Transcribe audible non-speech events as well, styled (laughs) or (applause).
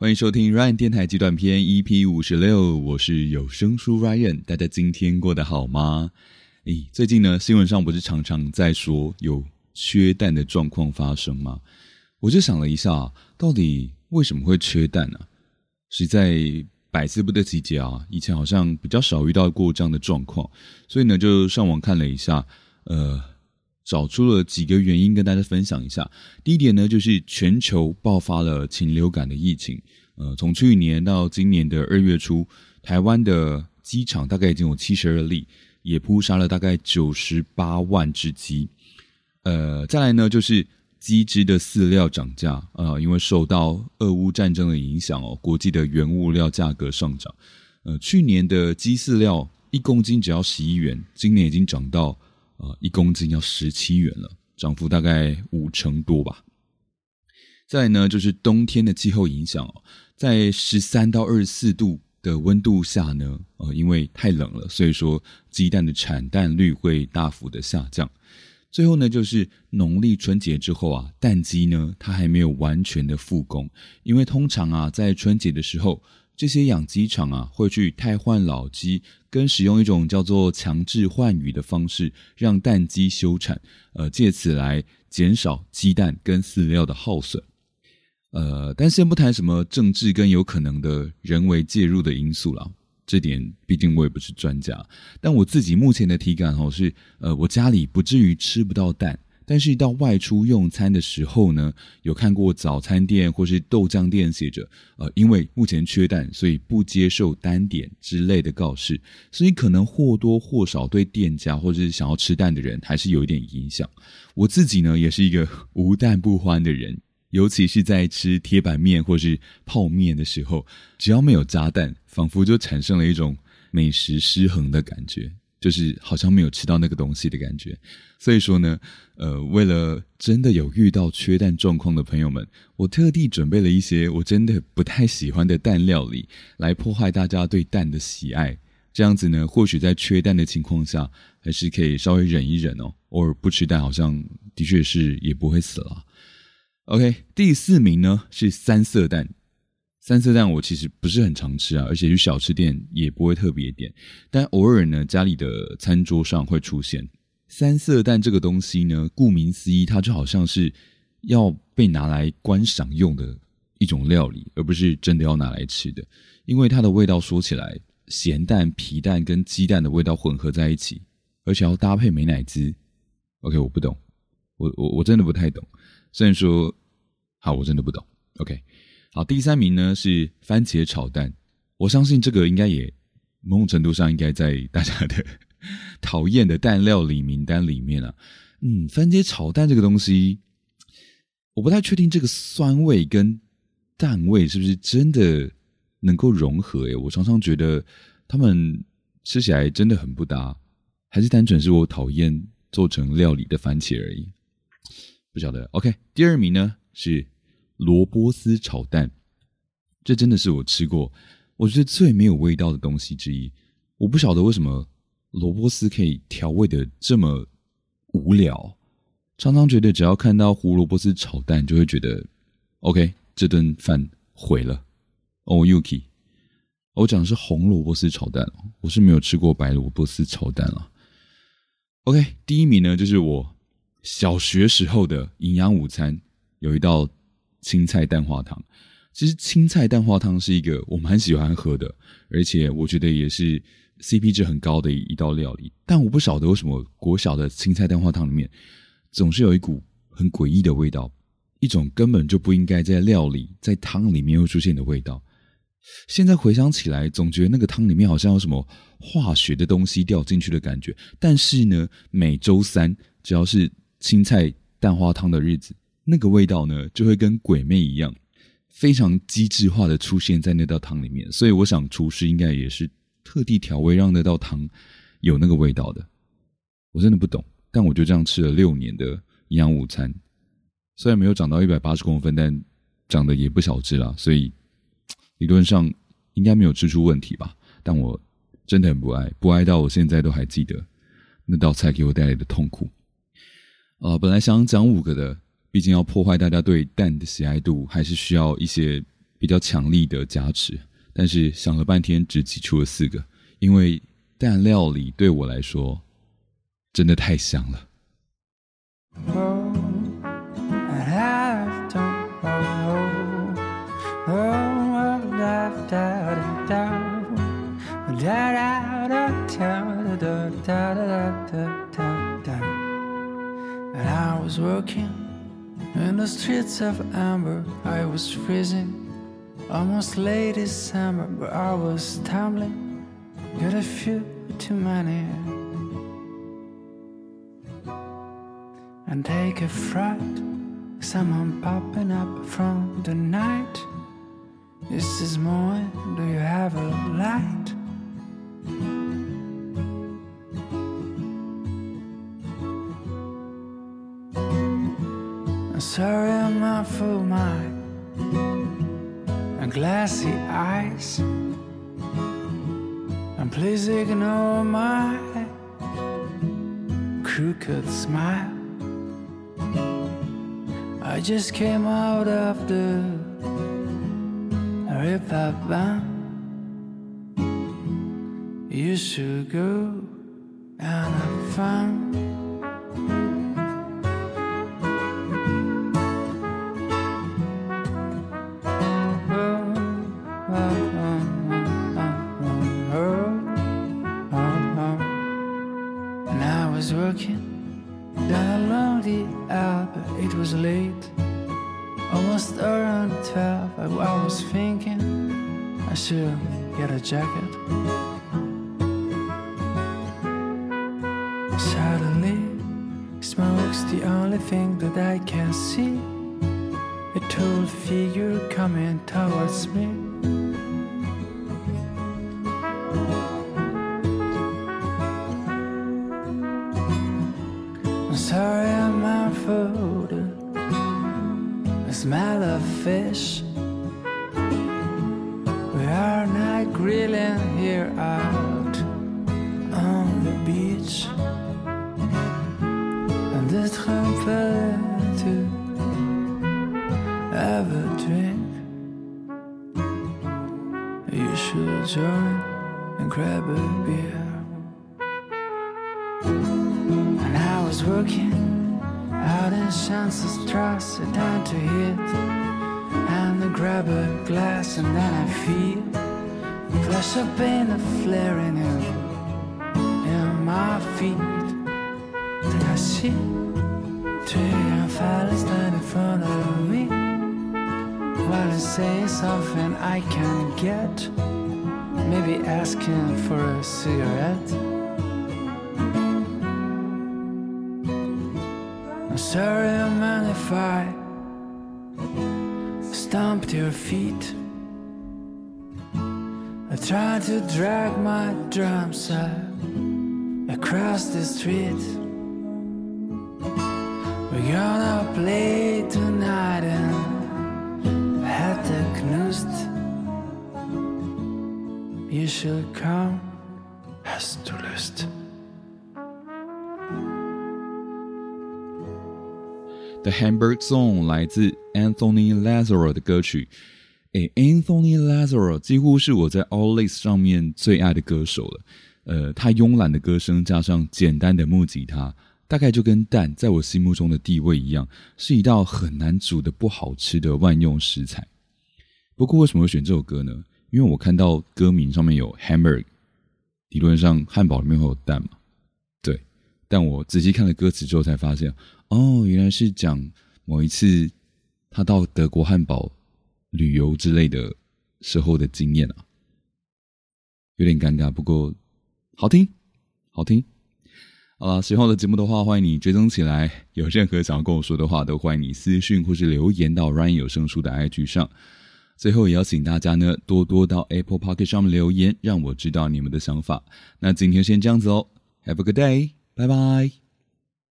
欢迎收听 Ryan 电台极短篇 EP 五十六，我是有声书 Ryan。大家今天过得好吗？诶，最近呢，新闻上不是常常在说有缺蛋的状况发生吗？我就想了一下，到底为什么会缺蛋呢？实在百思不得其解啊！以前好像比较少遇到过这样的状况，所以呢，就上网看了一下，呃。找出了几个原因跟大家分享一下。第一点呢，就是全球爆发了禽流感的疫情。呃，从去年到今年的二月初，台湾的鸡场大概已经有七十二例，也扑杀了大概九十八万只鸡。呃，再来呢，就是鸡只的饲料涨价呃，因为受到俄乌战争的影响哦，国际的原物料价格上涨。呃，去年的鸡饲料一公斤只要十一元，今年已经涨到。啊，一公斤要十七元了，涨幅大概五成多吧。再呢，就是冬天的气候影响哦，在十三到二十四度的温度下呢，呃，因为太冷了，所以说鸡蛋的产蛋率会大幅的下降。最后呢，就是农历春节之后啊，蛋鸡呢它还没有完全的复工，因为通常啊，在春节的时候。这些养鸡场啊，会去汰换老鸡，跟使用一种叫做强制换羽的方式，让蛋鸡休产，呃，借此来减少鸡蛋跟饲料的耗损。呃，但先不谈什么政治跟有可能的人为介入的因素了，这点毕竟我也不是专家。但我自己目前的体感哦是，呃，我家里不至于吃不到蛋。但是，到外出用餐的时候呢，有看过早餐店或是豆浆店写着“呃，因为目前缺蛋，所以不接受单点”之类的告示，所以可能或多或少对店家或者是想要吃蛋的人还是有一点影响。我自己呢，也是一个无蛋不欢的人，尤其是在吃铁板面或是泡面的时候，只要没有加蛋，仿佛就产生了一种美食失衡的感觉。就是好像没有吃到那个东西的感觉，所以说呢，呃，为了真的有遇到缺蛋状况的朋友们，我特地准备了一些我真的不太喜欢的蛋料理，来破坏大家对蛋的喜爱。这样子呢，或许在缺蛋的情况下，还是可以稍微忍一忍哦。偶尔不吃蛋，好像的确是也不会死了。OK，第四名呢是三色蛋。三色蛋我其实不是很常吃啊，而且去小吃店也不会特别点，但偶尔呢，家里的餐桌上会出现三色蛋这个东西呢。顾名思义，它就好像是要被拿来观赏用的一种料理，而不是真的要拿来吃的。因为它的味道说起来，咸蛋、皮蛋跟鸡蛋的味道混合在一起，而且要搭配美乃滋。OK，我不懂，我我我真的不太懂。虽然说，好，我真的不懂。OK。好，第三名呢是番茄炒蛋，我相信这个应该也某种程度上应该在大家的 (laughs) 讨厌的蛋料理名单里面啊。嗯，番茄炒蛋这个东西，我不太确定这个酸味跟蛋味是不是真的能够融合。诶，我常常觉得他们吃起来真的很不搭，还是单纯是我讨厌做成料理的番茄而已。不晓得。OK，第二名呢是。萝卜丝炒蛋，这真的是我吃过我觉得最没有味道的东西之一。我不晓得为什么萝卜丝可以调味的这么无聊，常常觉得只要看到胡萝卜丝炒蛋，就会觉得 OK，这顿饭毁了。哦，Yuki，我讲的是红萝卜丝炒蛋，我是没有吃过白萝卜丝炒蛋了。OK，第一名呢，就是我小学时候的营养午餐，有一道。青菜蛋花汤，其实青菜蛋花汤是一个我蛮喜欢喝的，而且我觉得也是 CP 值很高的一道料理。但我不晓得为什么国小的青菜蛋花汤里面总是有一股很诡异的味道，一种根本就不应该在料理在汤里面会出现的味道。现在回想起来，总觉得那个汤里面好像有什么化学的东西掉进去的感觉。但是呢，每周三只要是青菜蛋花汤的日子。那个味道呢，就会跟鬼魅一样，非常机智化的出现在那道汤里面。所以我想，厨师应该也是特地调味，让那道汤有那个味道的。我真的不懂，但我就这样吃了六年的营养午餐，虽然没有长到一百八十公分，但长得也不小只了。所以理论上应该没有吃出问题吧？但我真的很不爱，不爱到我现在都还记得那道菜给我带来的痛苦。啊，本来想讲五个的。毕竟要破坏大家对蛋的喜爱度，还是需要一些比较强力的加持，但是想了半天只挤出了四个，因为蛋料理对我来说真的太香了。In the streets of amber, I was freezing. Almost late December, but I was stumbling. Got a few too many. And take a fright. Someone popping up from the night. This is more. Do you have a light? Sorry I'm not for my glassy eyes. And please ignore my crooked smile. I just came out of the rip band. You should go and have fun. Then I learned the app, it was late. Almost around 12, I was thinking I should get a jacket. Suddenly, smoke's the only thing that I can see. A tall figure coming towards me. Smell of fish. We are not grilling here out on the beach. And it's compelling to have a drink. You should join and grab a beer. And I was working out in Schanzenstrasse down to hit. And I grab a glass and then I feel the Flash of pain, flaring in, in my feet. Then I see three young fellas stand in front of me. While I say something I can get, maybe asking for a cigarette. Sorry, man, if I stomped your feet. I tried to drag my drums across the street. We're gonna play tonight and had the knust. You should come, hast du Lust? The Hamburg Song 来自 Anthony Lazaro 的歌曲。诶，Anthony Lazaro 几乎是我在 All List 上面最爱的歌手了。呃，他慵懒的歌声加上简单的木吉他，大概就跟蛋在我心目中的地位一样，是一道很难煮的不好吃的万用食材。不过为什么会选这首歌呢？因为我看到歌名上面有 Hamburg，理论上汉堡里面会有蛋嘛？对。但我仔细看了歌词之后才发现，哦，原来是讲某一次他到德国汉堡。旅游之类的时候的经验啊，有点尴尬，不过好听，好听。好了，喜欢我的节目的话，欢迎你追踪起来。有任何想要跟我说的话，都欢迎你私讯或是留言到 Ryan 有声书的 IG 上。最后也邀请大家呢，多多到 Apple Pocket 上面留言，让我知道你们的想法。那今天先这样子哦，Have a good day，拜拜。